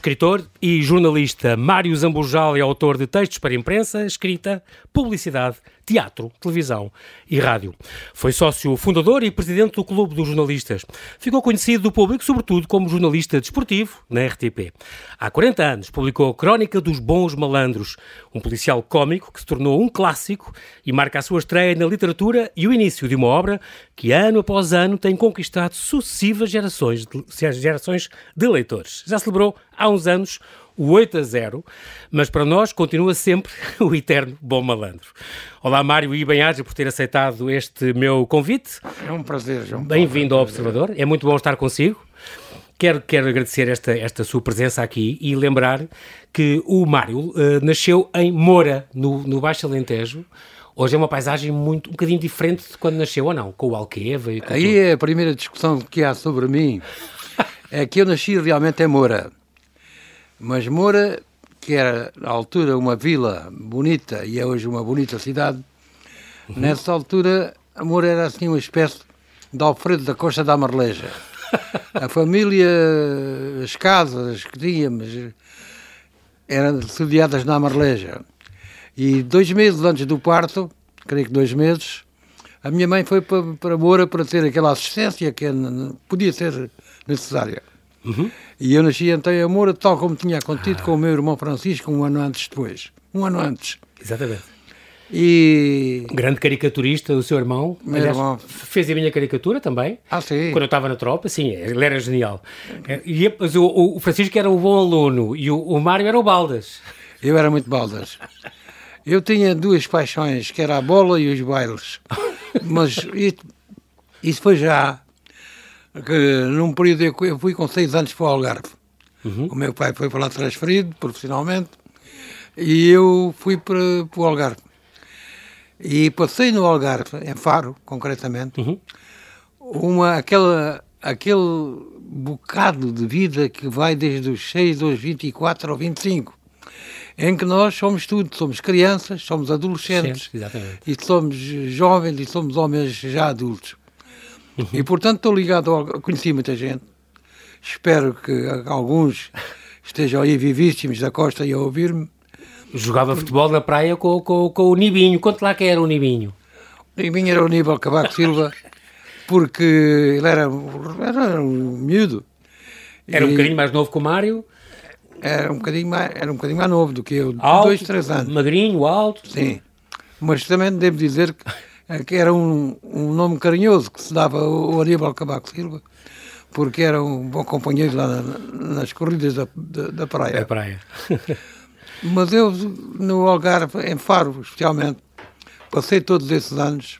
escritor e jornalista Mário Zambujal é autor de textos para imprensa, escrita, publicidade, teatro, televisão e rádio. Foi sócio fundador e presidente do Clube dos Jornalistas. Ficou conhecido do público, sobretudo, como jornalista desportivo na RTP. Há 40 anos publicou Crónica dos Bons Malandros, um policial cómico que se tornou um clássico e marca a sua estreia na literatura e o início de uma obra que, ano após ano, tem conquistado sucessivas gerações de, gerações de leitores. Já celebrou há uns anos o 8 a 0, mas para nós continua sempre o eterno bom malandro. Olá, Mário, e bem-aja por ter aceitado este meu convite. É um prazer, João. Bem-vindo ao Observador, é muito bom estar consigo. Quero, quero agradecer esta, esta sua presença aqui e lembrar que o Mário uh, nasceu em Moura, no, no Baixo Alentejo. Hoje é uma paisagem muito, um bocadinho diferente de quando nasceu ou não, com o Alqueva e Aí tudo. é a primeira discussão que há sobre mim. é que eu nasci realmente em Moura. Mas Moura, que era na altura uma vila bonita e é hoje uma bonita cidade, uhum. nessa altura a Moura era assim uma espécie de Alfredo da Costa da Marleja. A família, as casas que tínhamos eram sediadas na Marleja. E dois meses antes do parto, creio que dois meses, a minha mãe foi para, para Moura para ter aquela assistência que podia ser necessária. Uhum. E eu nasci em Moura, tal como tinha acontecido ah. com o meu irmão Francisco um ano antes depois. Um ano antes. Exatamente. E... Grande caricaturista, o seu irmão. Meu Aliás, irmão. Fez a minha caricatura também. Ah, sim. Quando eu estava na tropa, sim, ele era genial. É, e, mas o, o Francisco era o bom aluno e o, o Mário era o Baldas. Eu era muito Baldas. Eu tinha duas paixões, que era a bola e os bailes. Mas isso, isso foi já que num período eu fui com seis anos para o Algarve. Uhum. O meu pai foi para lá transferido profissionalmente e eu fui para, para o Algarve. E passei no Algarve, em Faro, concretamente, uhum. uma, aquela, aquele bocado de vida que vai desde os 6 aos 24 ou 25, em que nós somos tudo, somos crianças, somos adolescentes, Sim, e somos jovens e somos homens já adultos. Uhum. E, portanto, estou ligado, ao, conheci muita gente, espero que alguns estejam aí vivíssimos da costa e a ouvir-me. Jogava futebol na praia com, com, com o Nibinho. Quanto lá que era o Nibinho? O Nibinho era o Níbal Cavaco Silva, porque ele era, era um miúdo. Era um bocadinho mais novo que o Mário? Era um bocadinho mais, era um bocadinho mais novo do que eu, alto, dois, três anos. Magrinho, alto? Sim. Mas também devo dizer que que era um, um nome carinhoso que se dava ao Aníbal Cavaco Silva, porque era um bom companheiro lá na, nas corridas da, da, da praia. Da praia. Mas eu, no Algarve, em Faro especialmente, passei todos esses anos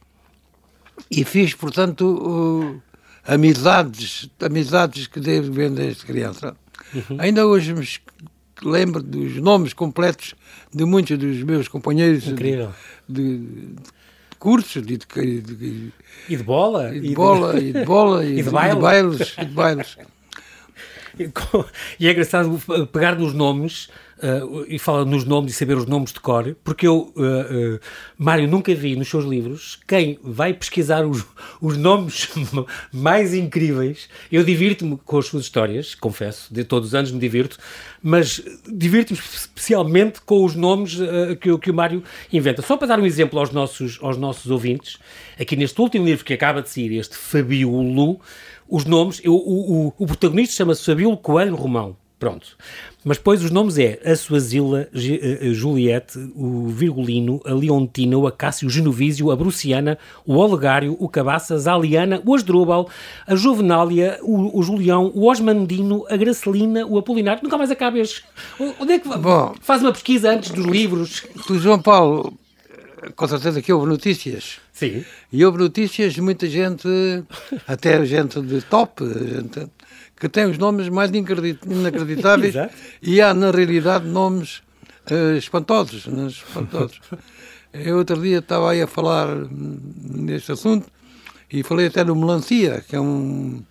e fiz, portanto, uh, amizades, amizades que devo ver desde criança. Uhum. Ainda hoje me lembro dos nomes completos de muitos dos meus companheiros Incrível. de, de cursos de, de, de, e de bola e de bola e de bola e, e de, baile. bailes e de bailes e é engraçado pegar nos nomes uh, e falar nos nomes e saber os nomes de cor, porque eu, uh, uh, Mário, nunca vi nos seus livros quem vai pesquisar os, os nomes mais incríveis. Eu divirto-me com as suas histórias, confesso, de todos os anos me divirto, mas divirto-me especialmente com os nomes que, que o Mário inventa. Só para dar um exemplo aos nossos, aos nossos ouvintes, aqui neste último livro que acaba de sair, este Fabiolo, os nomes, o, o, o protagonista chama-se Fabíola Coelho Romão. Pronto. Mas depois os nomes é a Suazila, a Juliette, o Virgulino, a Leontina, o Acácio, o Genovísio, a Bruciana, o Olegário, o Cabaças, a Aliana, o Asdrúbal, a Juvenália, o, o Julião, o Osmandino, a Gracelina, o Apolinário. Nunca mais acabas. Onde é que Bom, faz uma pesquisa antes dos livros? Tu, João Paulo, com certeza que houve notícias. Sim. E houve notícias, muita gente, até gente de top, gente, que tem os nomes mais inacreditáveis e há, na realidade, nomes uh, espantosos. Né, espantosos. Eu outro dia estava aí a falar neste assunto e falei até no Melancia, que é um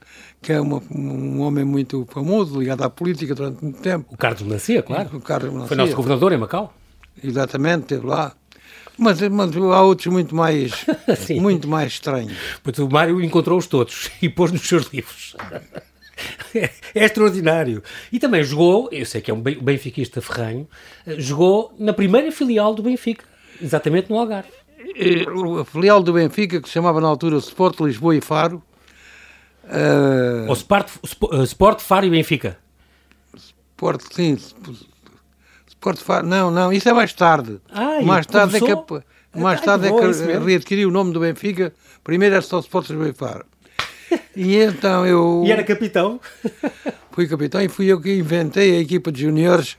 que é uma, um homem muito famoso, ligado à política durante muito tempo. O Carlos Melancia, claro. O Carlos Melancia. Foi nosso governador em Macau. Exatamente, esteve lá. Mas, mas há outros muito mais, muito mais estranhos. Mas o Mário encontrou-os todos e pôs nos seus livros. é, é extraordinário. E também jogou, eu sei que é um benfiquista ferranho, jogou na primeira filial do Benfica, exatamente no Algarve. A filial do Benfica, que se chamava na altura Sport Lisboa e Faro. Uh... Ou Sport, Sport Faro e Benfica. Sport, sim. Sport Faro, não, não, isso é mais tarde. Ah, mais tarde começou... é que mais tarde é que readquiriu o nome do Benfica. Primeiro era só Sport Lisboa e Faro. E então eu. E era capitão? Fui capitão e fui eu que inventei a equipa de juniores,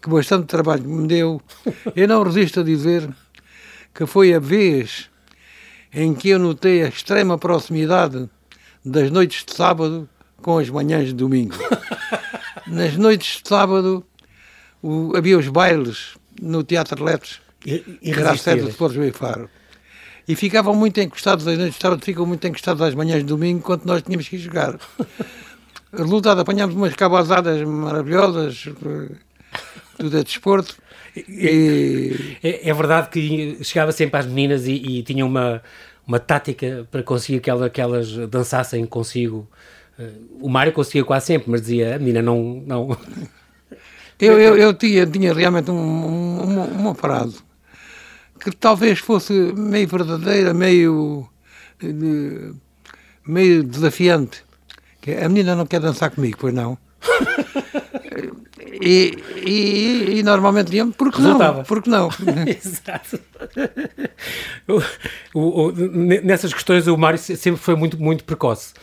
que bastante trabalho me deu. Eu não resisto a dizer que foi a vez em que eu notei a extrema proximidade das noites de sábado com as manhãs de domingo. Nas noites de sábado o, havia os bailes no Teatro Letes, que era a sede do Sport e Faro e ficavam muito encostados, as noites de sábado ficam muito encostados às manhãs de domingo, enquanto nós tínhamos que jogar. Resultado, apanhámos umas cabazadas maravilhosas, tudo é desporto. E... É, é, verdade que chegava sempre às meninas e, e tinha uma, uma tática para conseguir que, ela, que elas dançassem consigo. Eh, o Mário conseguia quase sempre, mas dizia, a menina não... não... Eu, eu, eu tinha, tinha realmente um, um, uma, frase que talvez fosse meio verdadeira, meio, meio desafiante. Que a menina não quer dançar comigo, pois não? E, e, e, normalmente dizia porque não? Porque não? Exato. O, o, o, nessas questões o Mário sempre foi muito, muito precoce.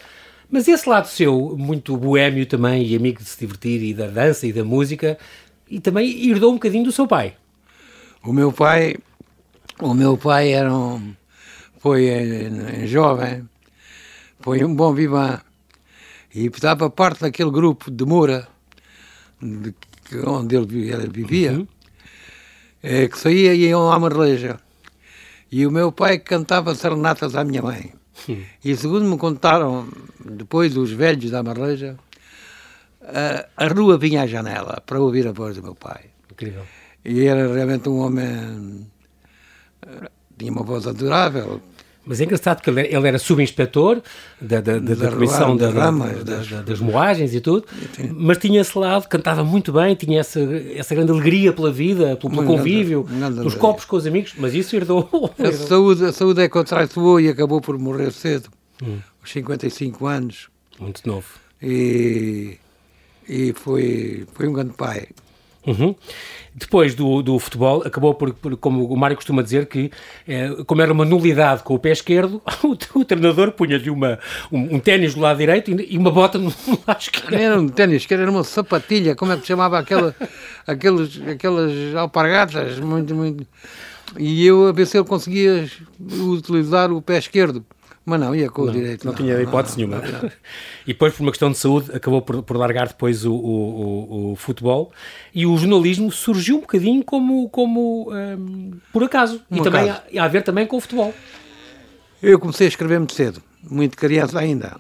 Mas esse lado seu, muito boêmio também, e amigo de se divertir, e da dança e da música, e também herdou um bocadinho do seu pai. O meu pai o meu pai era um, foi em, jovem, foi um bom vivan e estava parte daquele grupo de Moura, de, onde ele, ele vivia, uhum. é, que saía e iam à Marleja. E o meu pai cantava serenatas à minha mãe. Uhum. E segundo me contaram, depois os velhos da Marleja, a, a rua vinha à janela para ouvir a voz do meu pai. Incrível. E era realmente um homem tinha uma voz adorável. Mas é engraçado que ele era subinspetor da, da, da, da comissão da, das, das moagens e tudo, mas tinha esse lado, cantava muito bem, tinha essa, essa grande alegria pela vida, pelo, pelo convívio, pelos copos com os amigos, mas isso herdou. A saúde, a saúde é que o traiçoou e acabou por morrer cedo, hum. aos 55 anos. Muito novo. E, e foi, foi um grande pai. Uhum. Depois do, do futebol, acabou por, por, como o Mário costuma dizer, que eh, como era uma nulidade com o pé esquerdo, o, o treinador punha-lhe uma, um, um ténis do lado direito e, e uma bota no, lado esquerdo. Era um ténis, que era uma sapatilha, como é que se chamava aquela, aqueles, aquelas alpargatas, muito, muito... E eu a ver se ele conseguia utilizar o pé esquerdo. Mas não, ia com o direito. Não, não tinha hipótese não, nenhuma. Não, e depois, por uma questão de saúde, acabou por, por largar depois o, o, o, futebol. E o jornalismo surgiu um bocadinho como, como um, por acaso. Um e também a, a, ver também com o futebol. Eu comecei a escrever muito cedo, muito criança ainda.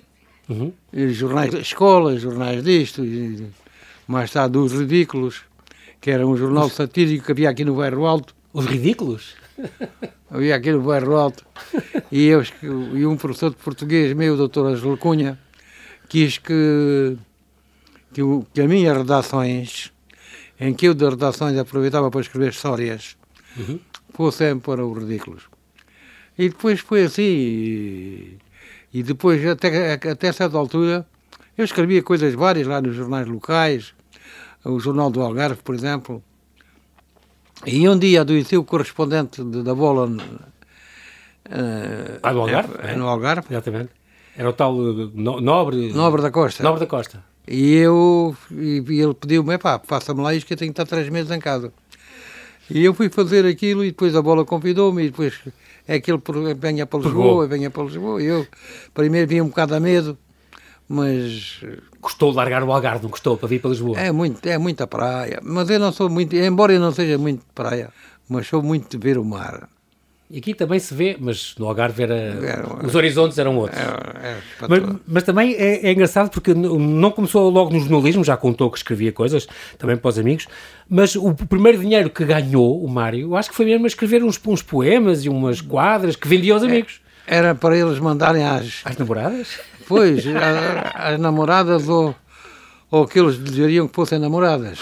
Uhum. Jornais escolas, jornais disto, e mais tarde os Ridículos, que era um jornal satírico que havia aqui no Bairro Alto. Os Ridículos? Havia aqui no bairro alto, e, eu, e um professor de português meu, o doutor Angelo Cunha, quis que, que, o, que as minhas redações, em que eu de redações aproveitava para escrever histórias, uhum. fossem para os ridículos. E depois foi assim, e, e depois, até, até certa altura, eu escrevia coisas várias lá nos jornais locais, o Jornal do Algarve, por exemplo, e um dia adoeceu o correspondente de, da bola. Uh, ah, do Algarve? É, é, no Algarve. Exatamente. Era o tal uh, no, Nobre. Nobre da Costa. Nobre da Costa. E eu. E, e ele pediu-me, pá, faça-me lá isto que eu tenho que estar três meses em casa. E eu fui fazer aquilo e depois a bola convidou-me e depois é ele venha para Lisboa, venha para Lisboa. E eu primeiro vinha um bocado a medo, mas Custou largar o Algarve, não custou para vir para Lisboa? É, muito, é muita praia, mas eu não sou muito, embora eu não seja muito de praia, mas sou muito de ver o mar. E aqui também se vê, mas no Algarve era, era os horizontes eram outros. É, mas, mas, também é, é, engraçado porque não começou logo no jornalismo, já contou que escrevia coisas, também para os amigos, mas o primeiro dinheiro que ganhou o Mário, acho que foi mesmo a escrever uns, uns poemas e umas quadras que vendia aos é. amigos. Era para eles mandarem às, Às namoradas? pois, às namoradas ou, ou que eles desejariam que fossem namoradas.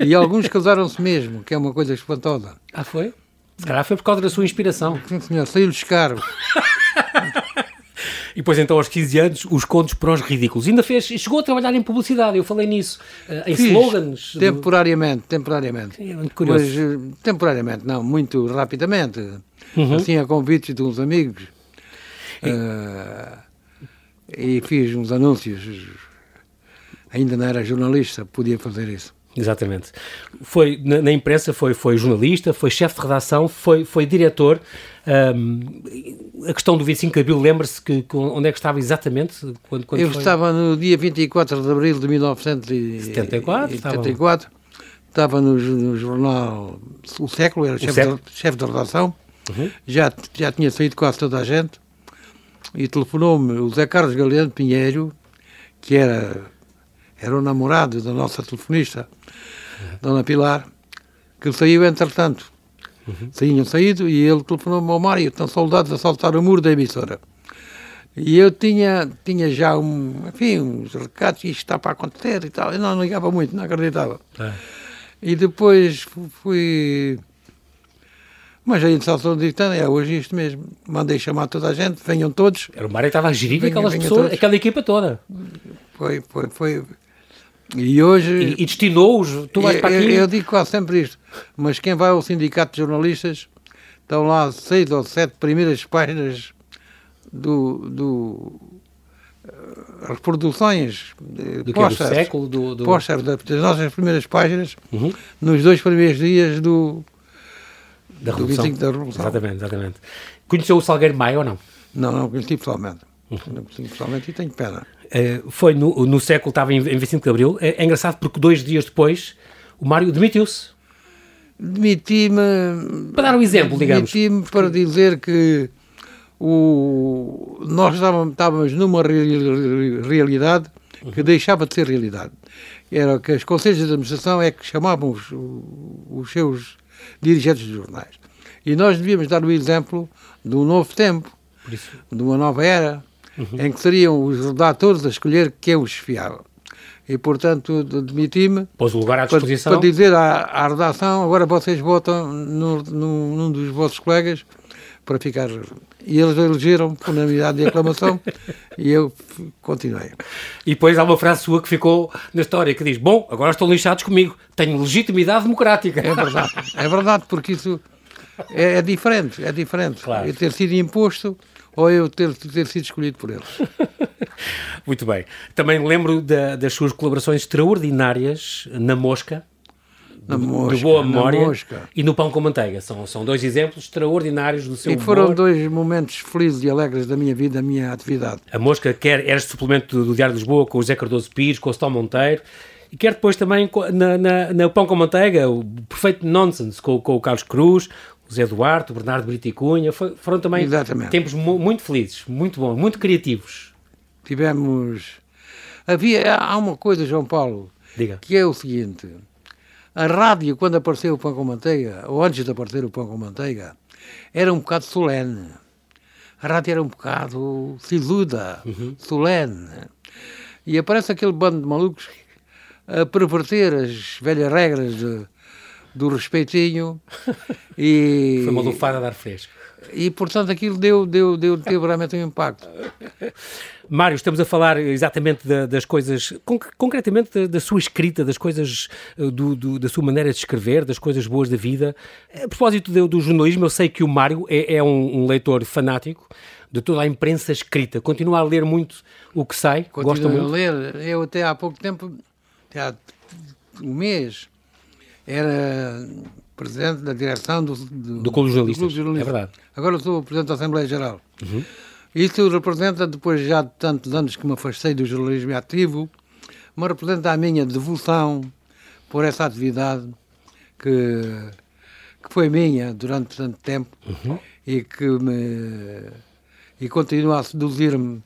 E alguns casaram-se mesmo, que é uma coisa espantosa. Ah, foi? Se calhar foi por causa da sua inspiração. Sim, senhor, saiu-lhes caro. E depois, então, aos 15 anos, os contos para os ridículos. Ainda fez, chegou a trabalhar em publicidade, eu falei nisso, eh, em Fiz slogans. do- Temporariamente, temporariamente. É muito curioso. Mas eh, temporariamente, não, muito rapidamente. Uhum. Assim, a convites de uns amigos. Eh, e fiz uns anúncios. Ainda não era jornalista, podia fazer isso. Exatamente. Foi, na, na imprensa foi, foi jornalista, foi chefe de redação, foi, foi diretor. Ahm, a questão do 25 de Abril, lembra-se que, que onde é que estava exatamente? Quando, quando Eu foi? estava no dia 24 de abril de 1974. 74, Estava no, no jornal O Século, era chefe, de, chefe de redação. Uhum. Já, já tinha saído quase toda a gente. E telefonou-me o Zé Carlos Galeano Pinheiro, que era, era o namorado da nossa telefonista, Dona Pilar, que saiu entretanto. Tinham saído e ele telefonou-me ao Mário, estão soldados a saltar o muro da emissora. E eu tinha, tinha já um, enfim, uns recados, isto está para acontecer e tal. Eu não ligava muito, não acreditava. Ah. E depois fu- fui. Mas a de então, é hoje isto mesmo. Mandei chamar toda a gente, venham todos. Era o Mário que estava a gerir Vinha- aquelas vinha pessoas, todos. aquela equipa toda. Foi, foi, foi. E hoje. E, e destinou-os, tu vais eu, para eu- aqui. eu digo quase sempre isto, mas quem vai ao sindicato de jornalistas, estão lá seis ou sete primeiras páginas do. do eh, reproduções, do que é do posters, século, do... do... posters da- das nossas primeiras páginas, Uhum. nos dois primeiros dias do, da do Revolução. 25 da Revolução. Exatamente, exatamente. Conheceu o Salgueiro Maia ou não? Não, não conheci pessoalmente. Uhum. Não conheci pessoalmente e tenho pena. Eh, foi no, no século, estava em, em 25 de Abril. É, é engraçado porque dois dias depois o Mário demitiu-se. Demiti-me. Para dar um exemplo, digamos. Demiti-me para dizer que o, nós estávamos, numa reali- realidade que deixava de ser realidade. Era que os conselhos de administração é que chamavam os, os seus dirigentes de jornais. E nós devíamos dar o exemplo de um novo tempo, de uma nova era, em que seriam os redatores a escolher quem os fiava. E, portanto, demiti-me pôs o lugar à para, disposição. para dizer à, à redação, agora vocês votam num dos vossos colegas para ficar. E eles elegeram por unanimidade de aclamação e eu continuei. E depois há uma frase sua que ficou na história que diz: Bom, agora estão lixados comigo, tenho legitimidade democrática. É verdade, é verdade, porque isso é, é diferente, é diferente. Claro. Eu ter sido imposto ou eu ter, ter sido escolhido por eles. Muito bem. Também lembro da- das suas colaborações extraordinárias na Mosca, de mosca, boa na memória, mosca. e no Pão com Manteiga. São, são dois exemplos extraordinários do seu E foram humor. dois momentos felizes e alegres da minha vida, da minha atividade. A Mosca quer era suplemento do, do Diário de Lisboa com o José Cardoso Pires, com o Stão Monteiro, e quer depois também na, na, na Pão com Manteiga, o perfeito nonsense com, com o Carlos Cruz, o Zé Duarte, o Bernardo Brito e Cunha. Foi- foram também Exatamente. tempos mu- muito felizes, muito bons, muito criativos. Tivemos. Havia. Há uma coisa, João Paulo, Diga. que é o seguinte: a rádio, quando apareceu o pão com manteiga, ou antes de aparecer o pão com manteiga, era um bocado solene. A rádio era um bocado sisuda, solene. E aparece aquele bando de malucos a perverter as velhas regras de- do respeitinho e, Foi uma lufada de ar fresco. E portanto aquilo deu, deu, deu, teve realmente um impacto. Mário, estamos a falar exatamente da- das coisas, conc- concretamente da, da sua escrita, das coisas, eh, do, do- da sua maneira de escrever, das coisas boas da vida. A propósito do, do jornalismo, eu sei que o Mário é, é um, um leitor fanático de toda a imprensa escrita. Continua a ler muito o que sai, gosta Continuo a muito. ler. Eu até há pouco tempo, até há um mês, era presidente da direção do, do, Do Clube Jornalistas. é verdade. Agora sou presidente da Assembleia Geral. Isso representa, depois já de tantos anos que me afastei do jornalismo ativo, me representa a minha devoção por essa atividade que, que foi minha durante tanto tempo e que me e continua a seduzir-me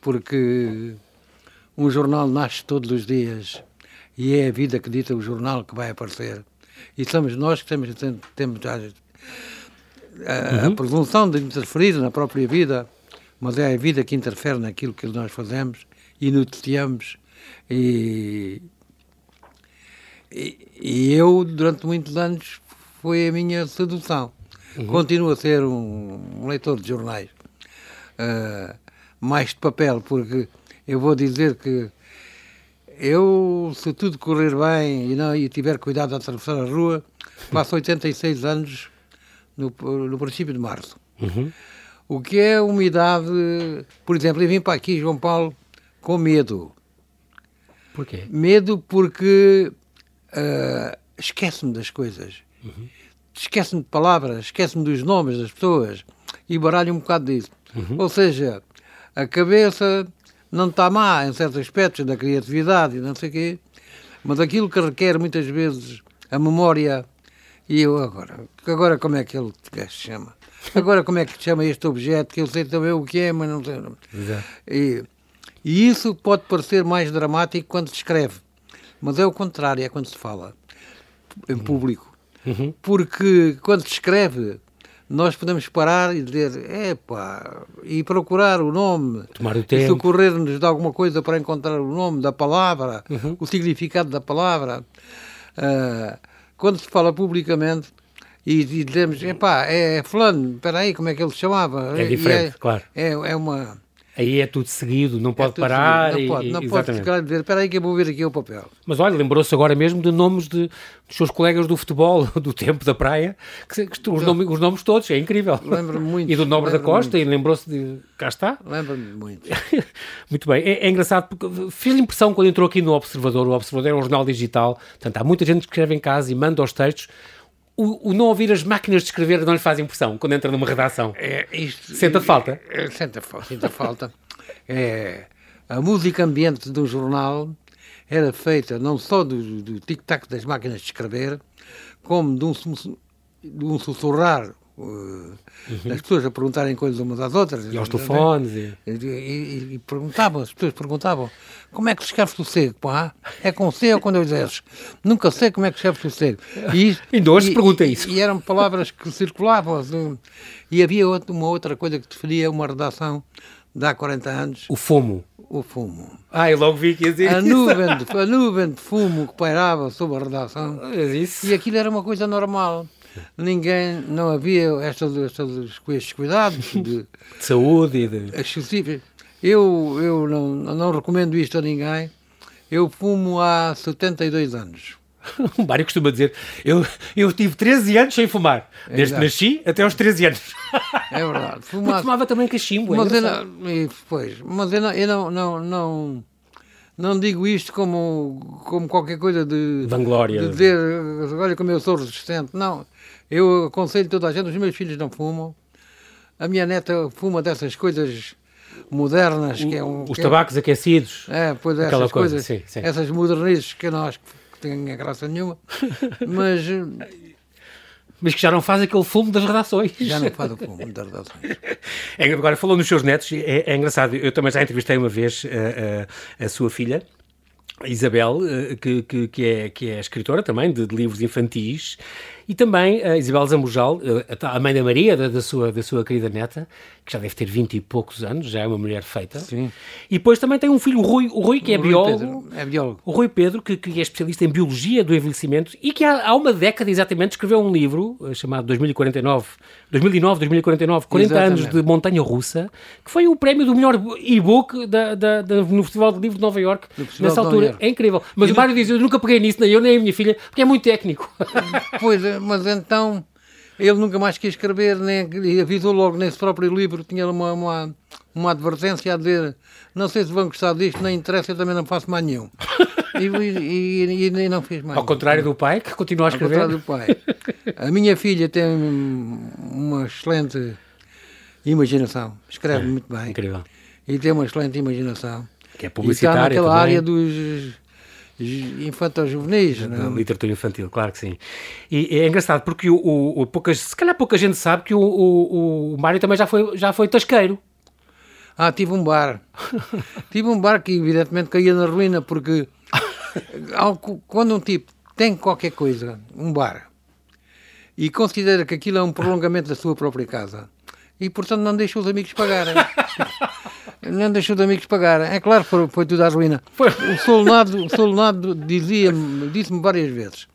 porque um jornal nasce todos os dias e é a vida que dita o jornal que vai aparecer. E somos nós que temos, temos a, uhum. a presunção de interferir na própria vida, mas é a vida que interfere naquilo que nós fazemos e noticiamos e, e, e eu, durante muitos anos, foi a minha sedução. Uhum. Continuo a ser um, um leitor de jornais, uh, mais de papel, porque eu vou dizer que eu, se tudo correr bem e, não, e tiver cuidado de atravessar a rua, passo 86 anos no, no princípio de março. Uhum. O que é umidade, por exemplo, eu vim para aqui, João Paulo, com medo. Porquê? Medo porque uh, esquece-me das coisas. Uhum. Esquece-me de palavras, esquece-me dos nomes das pessoas e baralho um bocado disso. Uhum. Ou seja, a cabeça não está má em certos aspectos da criatividade e não sei o quê, mas aquilo que requer muitas vezes a memória e eu agora, agora como é que ele se chama? Agora como é que se chama este objeto que eu sei também o que é, mas não sei. E, e isso pode parecer mais dramático quando se escreve, mas é o contrário, é quando se fala em público. Uhum. Porque quando se escreve, nós podemos parar e dizer, epá, e procurar o nome, Tomar o tempo. e socorrer-nos de alguma coisa para encontrar o nome da palavra, uhum. o significado da palavra. Uh, quando se fala publicamente e, e dizemos, epá, é, é fulano, espera aí, como é que ele se chamava? É diferente, é, claro. É, é uma Aí é tudo seguido, não é pode é parar. Seguido. Não pode, não pode ficar a dizer, espera aí que eu vou ver aqui o papel. Mas olha, lembrou-se agora mesmo de nomes de, dos seus colegas do futebol, do tempo da praia, que, que os, nomes, os nomes todos, é incrível. Lembro-me muito. E do Nobre da Costa, muito. e lembrou-se de. Cá está. Lembro-me muito. muito bem. É, é engraçado porque fez impressão quando entrou aqui no Observador. O Observador é um jornal digital, portanto há muita gente que escreve em casa e manda os textos o, o, não ouvir as máquinas de escrever não lhe faz impressão quando entra numa redação? É, isto, senta falta? É, senta, senta falta. É, a música ambiente do jornal era feita não só do, do tic-tac das máquinas de escrever, como de um, de um sussurrar. As pessoas a perguntarem coisas umas às outras. E aos telefones. E, e, e, perguntavam, as pessoas perguntavam como é que se escreve sossego? Pá? É com C ou com dois S? Nunca sei como é que se escreve sossego. E, Ainda hoje se pergunta isso. E, eram palavras que circulavam. Assim, e havia uma outra coisa que definia uma redação de há 40 anos. O fumo. O fumo. Ah, eu logo vi que ia dizer a nuvem, de, a nuvem de fumo que pairava sobre a redação. É isso. E aquilo era uma coisa normal. Ninguém, não havia estas, estas, estes cuidados de, de saúde e de... excessivos. Eu, eu não, não recomendo isto a ninguém. Eu fumo há 72 anos. o Mário costuma dizer: eu, eu tive 13 anos sem fumar, desde que nasci até aos 13 anos. É verdade. Fumar... fumava também cachimbo. É mas eu não, pois, mas eu, não, eu não, não, não, não, digo isto como, como qualquer coisa de. Vanglória. De dizer, olha como eu sou resistente. Não. Eu aconselho toda a gente: os meus filhos não fumam. A minha neta fuma dessas coisas modernas, que é um... Os tabacos é, aquecidos. É, pois essas coisa, coisas, sim, sim. essas modernices que nós que têm graça nenhuma, mas... Mas que já não faz aquele fumo das redações. Já não faz o fumo das redações. É, agora, falou nos seus netos, é, é, engraçado, eu também já entrevistei uma vez a, a, a sua filha, Isabel, que, que, que, é, que é escritora também de, de livros infantis, e também a Isabel Zambujal, a mãe da Maria, da, da, sua, da sua querida neta, que já deve ter 20 e poucos anos, já é uma mulher feita. Sim. E depois também tem um filho, o Rui, o Rui que é o biólogo. É biólogo. O Rui Pedro, que, que, é especialista em biologia do envelhecimento e que há, há uma década exatamente escreveu um livro eh, chamado 2049, 2009, 2049, 40 exatamente. anos de montanha russa, que foi o prémio do melhor e-book da, da, da, no Festival de Livro de Nova York nessa altura. É incrível. Mas e o Mário diz: Eu nunca peguei nisso, nem eu nem a minha filha, porque é muito técnico. Pois mas então ele nunca mais quis escrever, nem avisou logo nesse próprio livro, tinha uma, uma, uma advertência a dizer não sei se vão gostar disto, nem interessa, eu também não faço mais nenhum. E, e, e, e não fiz mais. Ao contrário do pai, que continua a escrever. Ao contrário do pai. A minha filha tem uma excelente imaginação, escreve é, muito bem. Incrível. E tem uma excelente imaginação. Que é publicitária e está naquela também. área dos infantil-juvenis. Da literatura infantil, claro que sim. E é engraçado porque o, o, o pouca, se calhar pouca gente sabe que o, o, o Mário também já foi, já foi tasqueiro. Ah, tive um bar. tive um bar que evidentemente caía na ruína porque quando um tipo tem qualquer coisa, um bar, e considera que aquilo é um prolongamento da sua própria casa. E, portanto, não deixa os amigos pagarem. não deixa os amigos pagarem. É claro que foi, foi tudo à ruína. Foi. O Solnado, o Solnado dizia-me, disse-me várias vezes.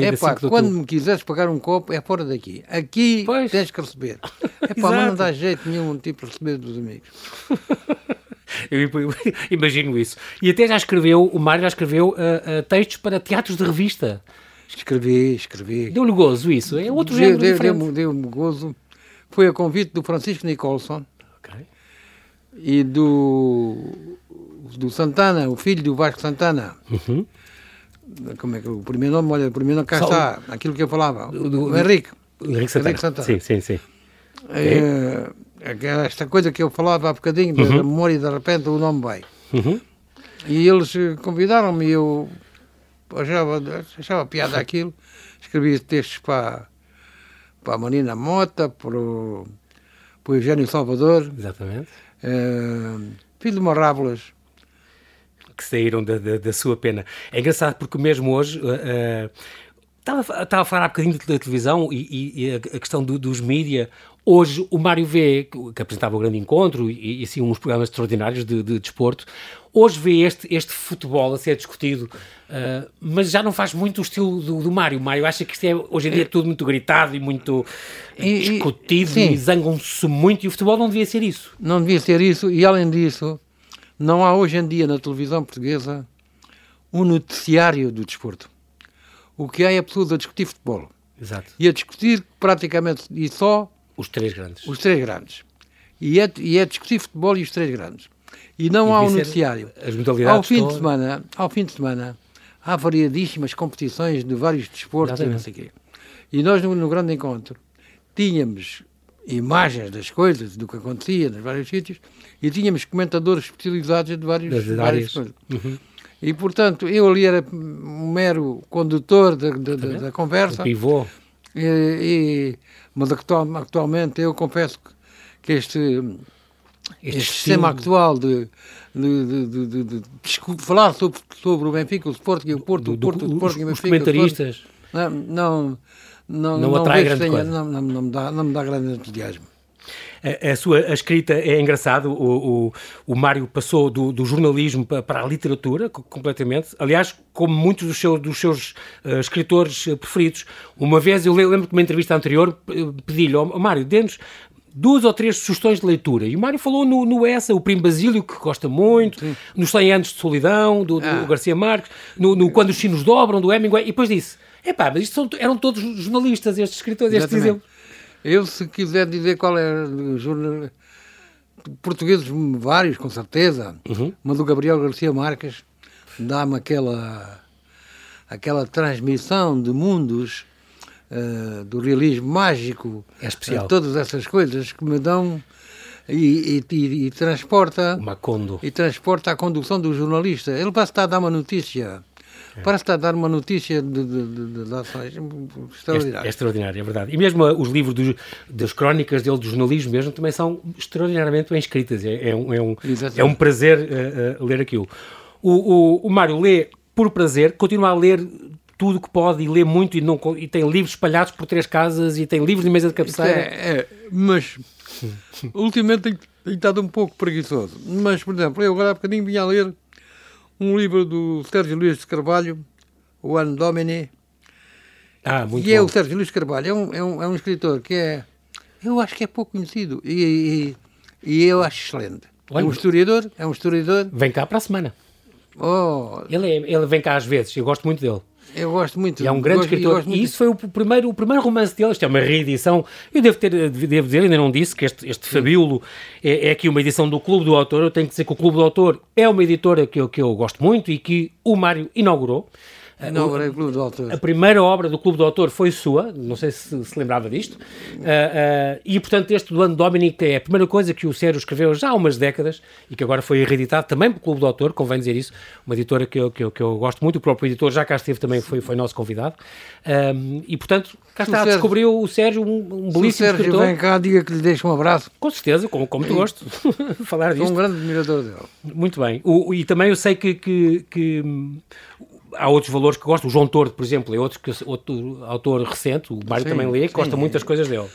É pá, quando me quiseres pagar um copo, é fora daqui. Aqui pois. tens que receber. É pá, mas não dá jeito nenhum tipo de receber dos amigos. Eu imagino isso. E até já escreveu, o Mário já escreveu uh, uh, textos para teatros de revista. Escrevi, escrevi. Deu-lhe gozo isso? É outro género deu, diferente. Deu-me gozo. Foi a convite do Francisco Nicholson okay. E do, do Santana, o filho do Vasco Santana. Uhum. Como é que o primeiro nome, olha, o primeiro nome cá Só está, aquilo que eu falava. Do, do, o Henrique. Henrique Santana. Henrique Santana. Sim, sim, sim. É, esta coisa que eu falava há bocadinho, uhum. da memória de repente o nome vai. Uhum. E eles convidaram-me e eu achava, achava piada aquilo, escrevi textos para, para a Marina Mota, para o, para o Eugênio Salvador. Exatamente. Uh, fiz uma rábulas. Que saíram da, da, da, sua pena. É engraçado porque mesmo hoje. Uh, Estava, estava a falar há bocadinho da televisão e, e, e a questão do, dos mídia. Hoje, o Mário V, que apresentava o Grande Encontro e, e assim, uns programas extraordinários de, de desporto, hoje vê este, este futebol a ser discutido, uh, mas já não faz muito o estilo do, do Mário. O Mário acha que isto é, hoje em dia, é tudo muito gritado e muito e, discutido e, e zangam-se muito, e o futebol não devia ser isso. Não devia ser isso, e além disso, não há hoje em dia na televisão portuguesa um noticiário do desporto o que há é pessoas a discutir futebol. Exato. E a discutir praticamente e só os três grandes. Os três grandes. E é, e é discutir futebol e os três grandes. E não e há um noticiário. As modalidades ao fim de semana, ao fim de semana há variadíssimas competições de vários desportos e não sei quê. E nós no, no grande encontro tínhamos imagens das coisas, do que acontecia nos vários sítios, e tínhamos comentadores especializados de vários, várias coisas. Uhum. E, portanto, eu ali era um mero condutor da, da, da, da conversa. O pivô. E, e, mas atual, atualmente eu confesso que este, este, este sistema atual de, de, de, de, de, falar sobre, sobre o Benfica, o Sporting e o Porto, do, o Porto, o Sporting e o Benfica. Os comentaristas. Não, não, não, não, não atrai grande tenha, não, não, não, me dá, não me dá grande entusiasmo. A, a, sua a escrita é engraçado. O, o, o Mário passou do, do, jornalismo para a literatura completamente. Aliás, como muitos dos seus, dos seus uh, escritores uh, preferidos. Uma vez, eu lembro que numa entrevista anterior pedi-lhe, oh, Mário, dê-nos duas ou três sugestões de leitura. E o Mário falou no, no Essa, o Primo Basílio, que gosta muito, Sim. nos 100 anos de solidão, do, do ah. Garcia Marques, no, no, Quando os Sinos Dobram, do Hemingway, e depois disse, epá, mas isto são, eram todos jornalistas, estes escritores, Exatamente. estes exemplos. Eu, se quiser dizer qual é o jornal. Portugueses, vários, com certeza, uhum. mas o Gabriel Garcia Marques dá-me aquela, aquela transmissão de mundos uh, do realismo mágico, é especial. Uh, todas essas coisas que me dão e, e, e, e transporta Macondo. e transporta a condução do jornalista. Ele basta dar uma notícia Parece estar a dar uma notícia de, de, de, ações extraordinárias. É, é extraordinário, é verdade. E mesmo os livros dos, das crónicas dele, do jornalismo mesmo, também são extraordinariamente bem escritas. É, é, um, é, um, é um prazer uh, uh, ler aquilo. O, o, o Mário lê por prazer, continua a ler tudo que pode e lê muito e, não, e tem livros espalhados por três casas e tem livros de mesa de cabeceira. É, é mas ultimamente tenho, tenho estado um pouco preguiçoso. Mas, por exemplo, eu agora há bocadinho vinha a ler um livro do Sérgio Luís de Carvalho, O Ano Domini. Ah, muito e bom. é o Sérgio Luís de Carvalho, é um, é, um, é um escritor que é, eu acho que é pouco conhecido e, e, e eu acho excelente. Olha, é um historiador, é um historiador. Vem cá para a semana. Oh. Ele, é, ele vem cá às vezes, eu gosto muito dele. Eu gosto muito. E é um grande gosto, escritor. E isso foi o primeiro, o primeiro romance dele. Isto é uma reedição. Eu devo, ter, devo dizer, ainda não disse, que este, este Fabíolo é, é, aqui uma edição do Clube do Autor. Eu tenho que dizer que o Clube do Autor é uma editora que eu, que eu gosto muito e que o Mário inaugurou. Inaugurei o Clube do Autor. A primeira obra do Clube do Autor foi sua, não sei se se lembrava disto, uh, uh, e portanto este do ano Dominic é a primeira coisa que o Sérgio escreveu já há umas décadas e que agora foi reeditado também pelo Clube do Autor, convém dizer isso, uma editora que eu, que eu, que eu gosto muito, o próprio editor já cá esteve também, foi, foi nosso convidado, um, e portanto cá está, descobriu o Sérgio um, um belíssimo se o Sérgio escritor. vem cá, diga que lhe deixo um abraço. Com certeza, como, como tu gosto falar disto. Sou um grande admirador dele. Muito bem, o, e também eu sei que, que, que há outros valores que gosto. O João Tordo, por exemplo, é outro, outro autor recente, o Mário sim, também lê, que gosta muito das coisas dele.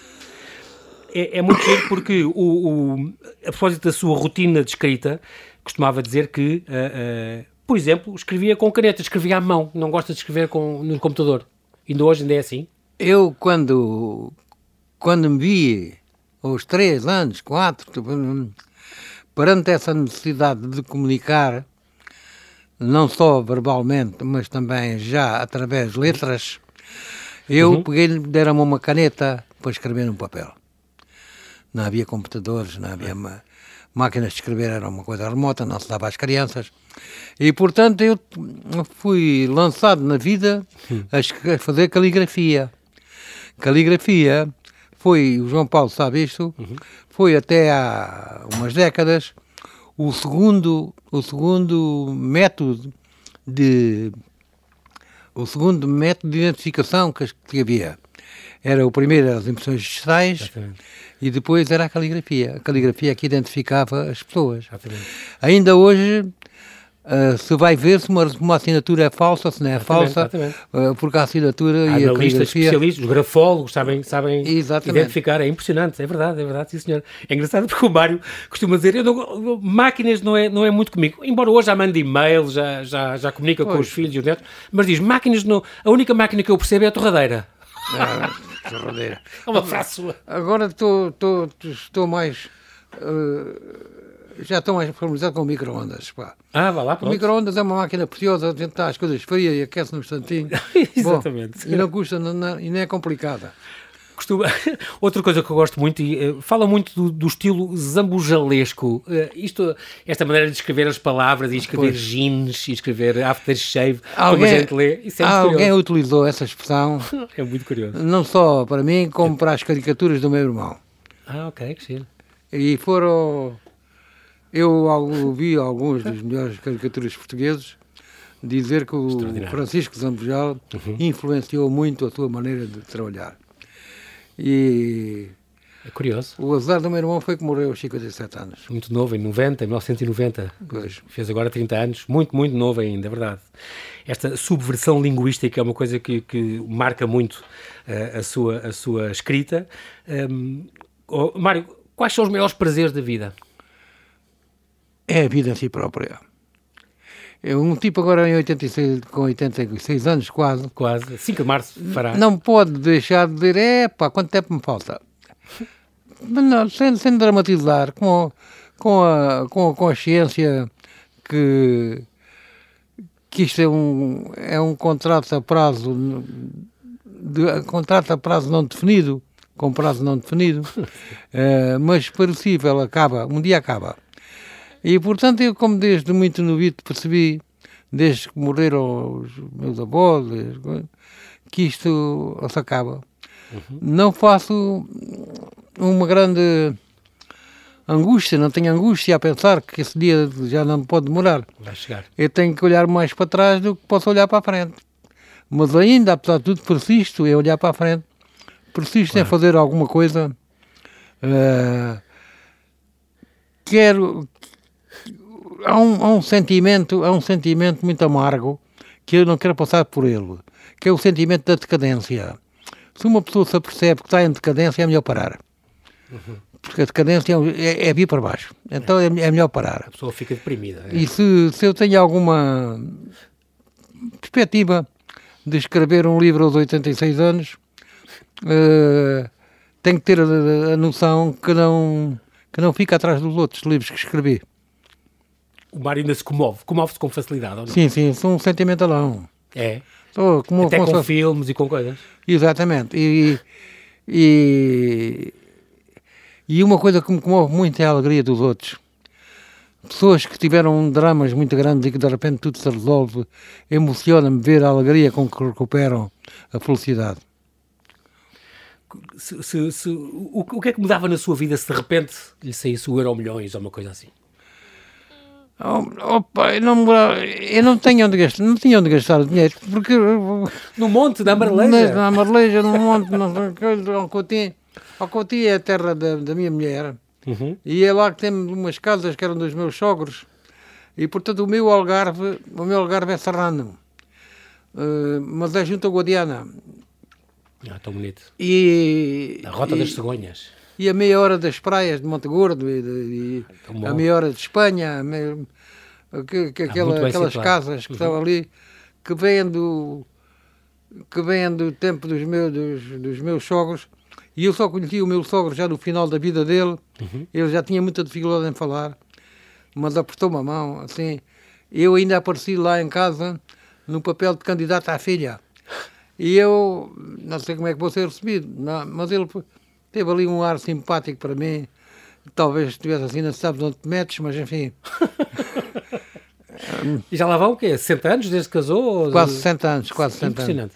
É, é muito giro porque, o, o, a propósito da sua rotina de escrita, costumava dizer que, uh, uh, por exemplo, escrevia com caneta, escrevia à mão, não gosta de escrever com, no computador. Ainda hoje ainda é assim? Eu, quando, quando me vi aos três anos, quatro, perante essa necessidade de comunicar, não só verbalmente, mas também já através de letras, eu uhum. peguei-lhe, deram-me uma caneta para escrever no papel. Não havia computadores, não havia máquinas de escrever, era uma coisa remota, não se dava às crianças. E, portanto, eu fui lançado na vida a fazer caligrafia. Caligrafia foi, o João Paulo sabe isto, uhum. foi até há umas décadas o segundo, o segundo método de o segundo método de identificação que, havia. Era o primeiro as impressões digitais Exatamente. e depois era a caligrafia. A caligrafia que identificava as pessoas. Exatamente. Ainda hoje Uh, se vai ver se uma, uma assinatura é falsa, se não é exatamente, falsa. Uh, porque a assinatura Há e a caligrafia... especialistas, os grafólogos sabem, sabem identificar, é impressionante, é verdade, é verdade, sim senhor. É engraçado porque o Mário costuma dizer, eu não, máquinas não é, não é muito comigo, embora hoje já mande e-mail, já, já, já comunica pois. com os filhos e os netos, mas diz, máquinas não, a única máquina que eu percebo é a torradeira. É, torradeira. É uma frase sua. Agora estou, estou, estou mais... Uh, já estão mais familiarizados com micro-ondas. Ah, vá lá, pronto. O micro-ondas é uma máquina preciosa, a gente está as coisas frias e aquece num instantinho. Exatamente. Bom, e não custa não, não, e nem é complicada. Costuma... Outra coisa que eu gosto muito, e uh, fala muito do, do estilo zambujalesco. Uh, isto, esta maneira de escrever as palavras e escrever pois. jeans e escrever aftershave, alguém, como a gente lê. Isso é alguém curioso. utilizou essa expressão. é muito curioso. Não só para mim, como para as caricaturas do meu irmão. Ah, ok, que sim. E foram eu ouvi alguns dos melhores caricaturas portugueses dizer que o Francisco Zambujal uhum. influenciou muito a sua maneira de trabalhar. E é curioso. O azar do meu irmão foi que morreu aos 57 anos. Muito novo, em 90, em 1990. Pois. Fez agora 30 anos. Muito, muito novo ainda, é verdade. Esta subversão linguística é uma coisa que, que marca muito uh, a, sua, a sua escrita. Um, oh, Mário, quais são os maiores prazeres da vida? É a vida em si própria. É um tipo agora em 86, com 86 anos quase. Quase, 5 de março fará. Não pode deixar de dizer, é pá, quanto tempo me falta? Mas não, sem, sem dramatizar, com, com, a, com a consciência que, que isto é um, é um contrato a prazo, de, contrato a prazo não definido, com prazo não definido, uh, mas parecível, acaba, um dia acaba. E, portanto, eu, como desde muito novito percebi, desde que morreram os meus avós, que isto se acaba. Uhum. Não faço uma grande angústia, não tenho angústia a pensar que esse dia já não pode demorar. Vai chegar. Eu tenho que olhar mais para trás do que posso olhar para a frente. Mas ainda, apesar de tudo, persisto em olhar para a frente. Persisto claro. em fazer alguma coisa. Uh, quero, há um, há um sentimento, há um sentimento muito amargo que eu não quero passar por ele, que é o sentimento da decadência. Se uma pessoa se apercebe que está em decadência, é melhor parar. Uhum. Porque a decadência é, é vir para baixo. Então é, é melhor parar. A pessoa fica deprimida. É. E se, se eu tenho alguma perspectiva de escrever um livro aos 86 anos, uh, tenho que ter a, a, noção que não, que não fica atrás dos outros livros que escrevi o Mário ainda se comove. Comove-se com facilidade, ou não? Sim, sim, sou um sentimentalão. É? Sou, como, Até com filmes e com coisas. Exatamente. E, e, e uma coisa que me comove muito é a alegria dos outros. Pessoas que tiveram dramas muito grandes e que de repente tudo se resolve, emociona-me ver a alegria com que recuperam a felicidade. Se, se, se, o, o que é que mudava na sua vida se de repente lhe saísse o euro milhões ou uma coisa assim? Oh, opa, eu não, eu não tenho onde gastar, não tinha onde gastar o dinheiro, porque... No monte, na Marleja? Na, na Marleja, no monte, no Alcotim. Alcotim é a terra da, da minha mulher, uhum. e é lá que temos umas casas que eram dos meus sogros, e portanto o meu Algarve, o meu Algarve é serrano. Uh, mas é junto a Guadiana. Ah, tão bonito. E, A Rota e, das Cegonhas. E a meia hora das praias de Monte Gordo, e, de- e bom. a meia hora de Espanha, meia- que- que muito aquela- aquelas situado. casas que estão ali, que vêm do, que vêm do tempo dos meus, dos, dos meus sogros. E eu só conheci o meu sogro já no final da vida dele. Uhum. Ele já tinha muita dificuldade em falar, mas apertou-me a mão, assim. Eu ainda apareci lá em casa no papel de candidato à filha. E eu não sei como é que vou ser recebido, não, mas ele teve ali um ar simpático para mim. Talvez estivesse assim, não sabes onde te metes, mas enfim, E já lá vão o quê? 60 anos desde que casou? ou- quase 60 anos, quase 60 anos. Impressionante.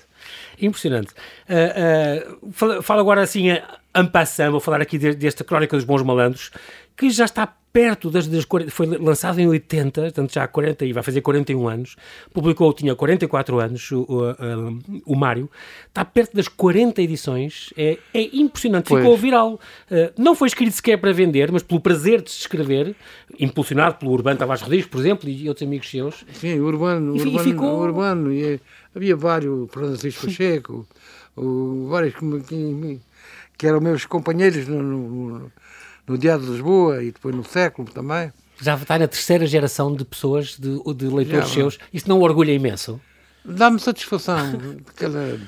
Impressionante. Ah, ah, fala, fala agora assim, en passant, vou falar aqui de- desta Crónica dos Bons Malandros, que já está perto das, das 40, foi lançado em 80, portanto já há 40 e vai fazer 41 anos, publicou, tinha 44 anos, o, o, o Mário, está perto das 40 edições, é, é impressionante, Pois. ficou viral. Ah, não foi escrito sequer para vender, mas pelo prazer de se escrever, impulsionado pelo Urbano Tavares Rodrigues, por exemplo, e outros amigos seus, Sim, urbano, E fi- e urbano, ficou- urbano. E, eh, havia vários, Francisco Pacheco, o, vários que, que, que eram meus companheiros no, no, no Diário de Lisboa e depois no século também. já está na terceira geração de pessoas, de, de leitores Já, seus. Isso não orgulha imenso? Dá-me satisfação. Aquela-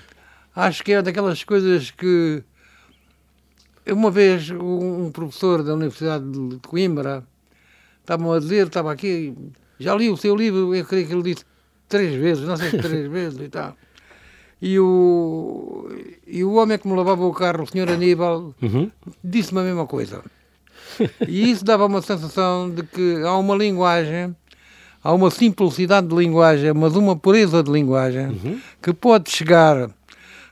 acho que é daquelas coisas que. Uma vez, um, professor da Universidade de de Coimbra estava a dizer, estava aqui, já li o seu livro, eu creio que ele disse três vezes, não sei se três vezes e tal. E o, e o homem que me lavava o carro, o senhor Aníbal, Uhum. disse-me a mesma coisa. E isso dava uma sensação de que há uma linguagem, há uma simplicidade de linguagem, mas uma pureza de linguagem Uhum. que pode chegar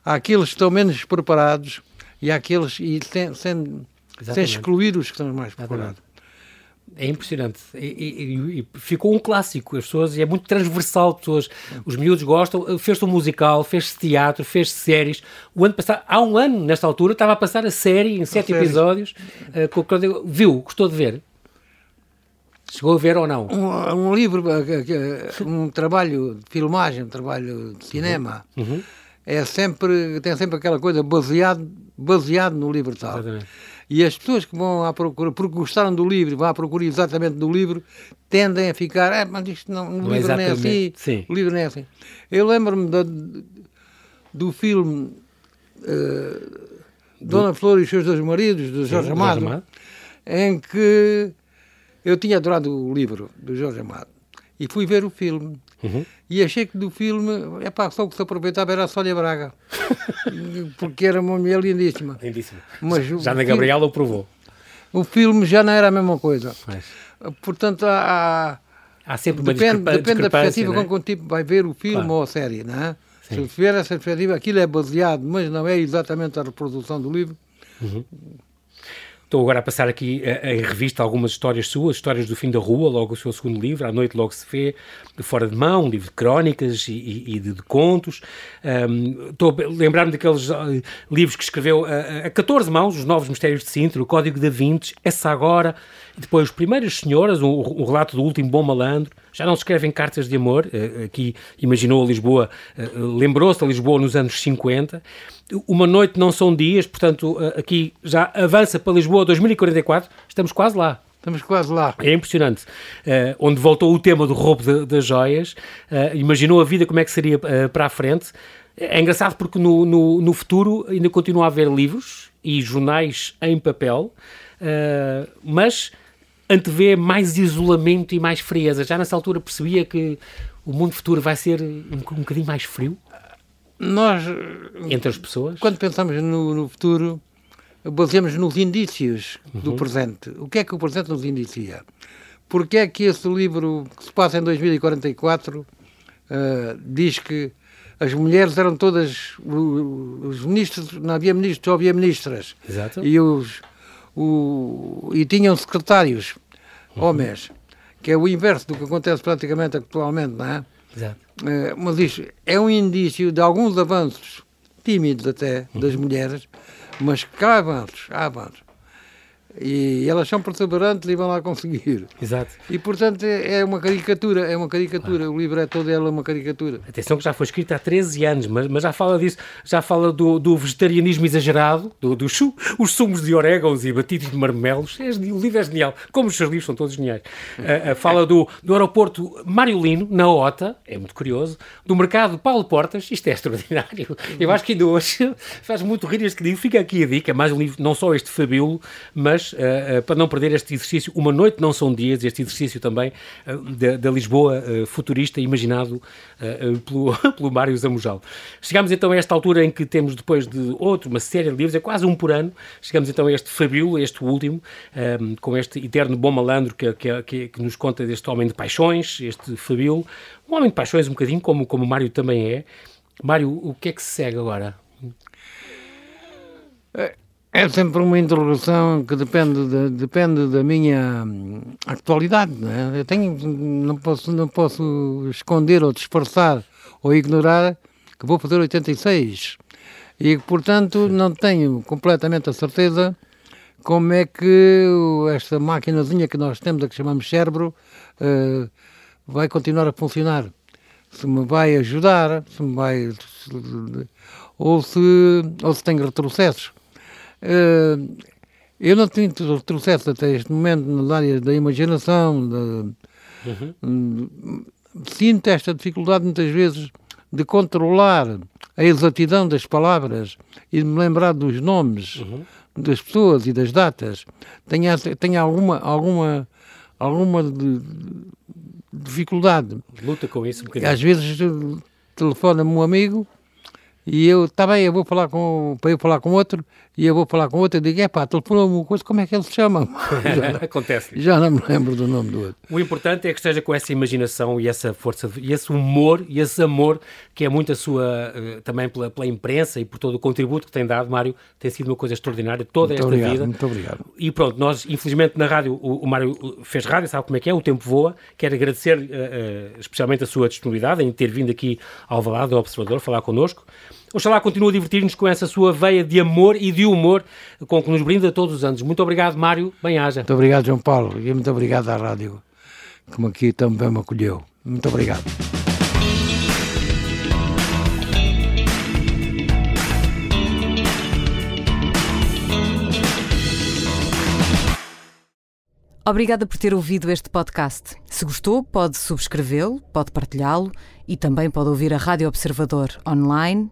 àqueles que estão menos preparados e àqueles e sem, sem, sem excluir os que estão mais preparados. É impressionante. E, e- e ficou um clássico. As pessoas, e é muito transversal. Pessoas, os miúdos gostam. Fez-se um musical, fez-se teatro, fez-se séries. O ano passado, há um ano, nesta altura, estava a passar a série em sete episódios. Cláudio- viu? Gostou de ver? Chegou a ver ou não? Um, um livro, eh, um trabalho de filmagem, um trabalho de cinema, Uhum. é sempre, tem sempre aquela coisa baseado, baseado no livro tal. Exatamente. E as pessoas que vão à procura, porque gostaram do livro, vão à procura exatamente do livro, tendem a ficar, é, mas isto não, no Não é livro não é assim, sim. o livro não é assim. Eu lembro-me da- do filme eh, Dona Flor e os seus dois maridos, do Jorge Jorge Amado, Amado. em que eu tinha adorado o livro do Jorge Amado e fui ver o filme. Uhum. E achei que do filme, é pá, só o que se aproveitava era a Sónia Braga, porque era uma mulher lindíssima. Lindíssimo. Mas Já na Gabriela o provou. O filme já não era a mesma coisa. Mas Portanto, há, há- sempre uma depende, discrepa- depende da perspectiva é? com que o tipo vai ver o filme Claro. ou a série, não é? Sim. Se tiver essa perspectiva, aquilo é baseado, mas não é exatamente a reprodução do livro. Estou agora a passar aqui eh, em revista algumas histórias suas, histórias do fim da rua, logo o seu segundo livro, À Noite Logo Se Vê, Fora de Mão, um livro de crónicas e, e- de, de contos. Ahm, Estou a lembrar-me daqueles eh, livros que escreveu a, a 14 mãos, Os Novos Mistérios de Sintra, O Código da Vintes, Essa Agora, e depois Os Primeiras Senhoras, um, um relato do último bom malandro. Já não se escrevem cartas de amor, eh, aqui imaginou Lisboa, eh, lembrou-se da Lisboa nos anos 50. Uma noite não são dias, portanto, eh, aqui já avança para Lisboa 2044, estamos quase lá. Estamos quase lá. É impressionante. Eh, onde voltou o tema do roubo das joias, eh, imaginou a vida como é que seria eh, para a frente. É engraçado porque no, no, no futuro ainda continua a haver livros e jornais em papel, mas antevê mais isolamento e mais frieza. Já nessa altura percebia que o mundo futuro vai ser um, um bocadinho mais frio Nós, entre as pessoas. quando pensamos no, no futuro, baseamos nos indícios do presente. O que é que o presente nos indicia? Porque é que esse livro, que se passa em 2044, eh, diz que as mulheres eram todas. Os ministros, não havia ministros, só havia ministras. Exato. E, os, o, e tinham secretários, homens, que é o inverso do que acontece praticamente atualmente, não é? Exato. Eh, mas isto é um indício de alguns avanços, tímidos até, das mulheres, mas que há avanços, há avanços. E elas são perseverantes e vão lá conseguir. Exato. E portanto é é uma caricatura, é uma caricatura. O livro é todo ela uma caricatura. Atenção que já foi escrito há 13 anos, mas, mas já fala disso, já fala do, do vegetarianismo exagerado, do, do chu- os sumos de orégãos e batidos de marmelos. É o livro é genial, como os seus livros são todos geniais. Ah, fala do, do aeroporto Mariolino, na OTA, é muito curioso, do mercado Paulo Portas, isto é extraordinário. Eu acho que ainda hoje faz muito rir este livro. Fica aqui a dica, é mais um livro, não só este fabíolo, mas ah, ah, para não perder este exercício, Uma Noite Não São Dias, este exercício também ah, da, Lisboa ah, futurista, imaginado pelo, pelo Mário Zamujal. Chegamos então a esta altura em que temos, depois de outro, uma série de livros, é quase um por ano, chegamos então a este fabíolo, este último, com este eterno bom malandro que, que, que, que nos conta deste homem de paixões, este fabíolo, um homem de paixões um bocadinho, como, como o Mário também é. Mário, o que é que se segue agora? É sempre uma interrogação que depende, da- depende da minha hum, atualidade. Não, é? Eu tenho, não, posso, não posso esconder ou disfarçar ou ignorar que vou fazer 86 e portanto, não tenho completamente a certeza como é que esta maquinazinha que nós temos, a que chamamos cérebro, eh, vai continuar a funcionar. Se me vai ajudar, se me vai. ou, se, ou se tem retrocessos. Eh, eu não tenho retrocesso até este momento nas áreas da imaginação, da, hum, sinto esta dificuldade muitas vezes de controlar a exatidão das palavras e de me lembrar dos nomes das pessoas e das datas. Tenho, tenho alguma, alguma, alguma de- de- dificuldade. Luta com isso um bocadinho. Às vezes eh, telefona-me um amigo e eu, está bem, eu vou falar com, para eu falar com outro, e eu vou falar com outro, e digo, é pá, telefonou-me uma coisa, como é que ele se chama? já, Acontece. já não me lembro do nome do outro. O importante é que esteja com essa imaginação e essa força, e esse humor e esse amor que é muito a sua, eh, também pela, pela imprensa e por todo o contributo que tem dado, Mário, tem sido uma coisa extraordinária toda Muito esta obrigado, vida. muito obrigado. E pronto, nós, infelizmente, na rádio, o, o Mário fez rádio, sabe como é que é, o tempo voa. Quero agradecer eh, eh, especialmente a sua disponibilidade em ter vindo aqui ao Valado, ao Observador, falar connosco. Oxalá continue a divertir-nos com essa sua veia de amor e de humor com que nos brinda todos os anos. Muito obrigado, Mário. Bem-haja. Muito obrigado, João Paulo, e muito obrigado à rádio, como aqui também me acolheu. Muito obrigado. Obrigada por ter ouvido este podcast. Se gostou, pode subscrevê-lo, pode partilhá-lo e também pode ouvir a Rádio Observador online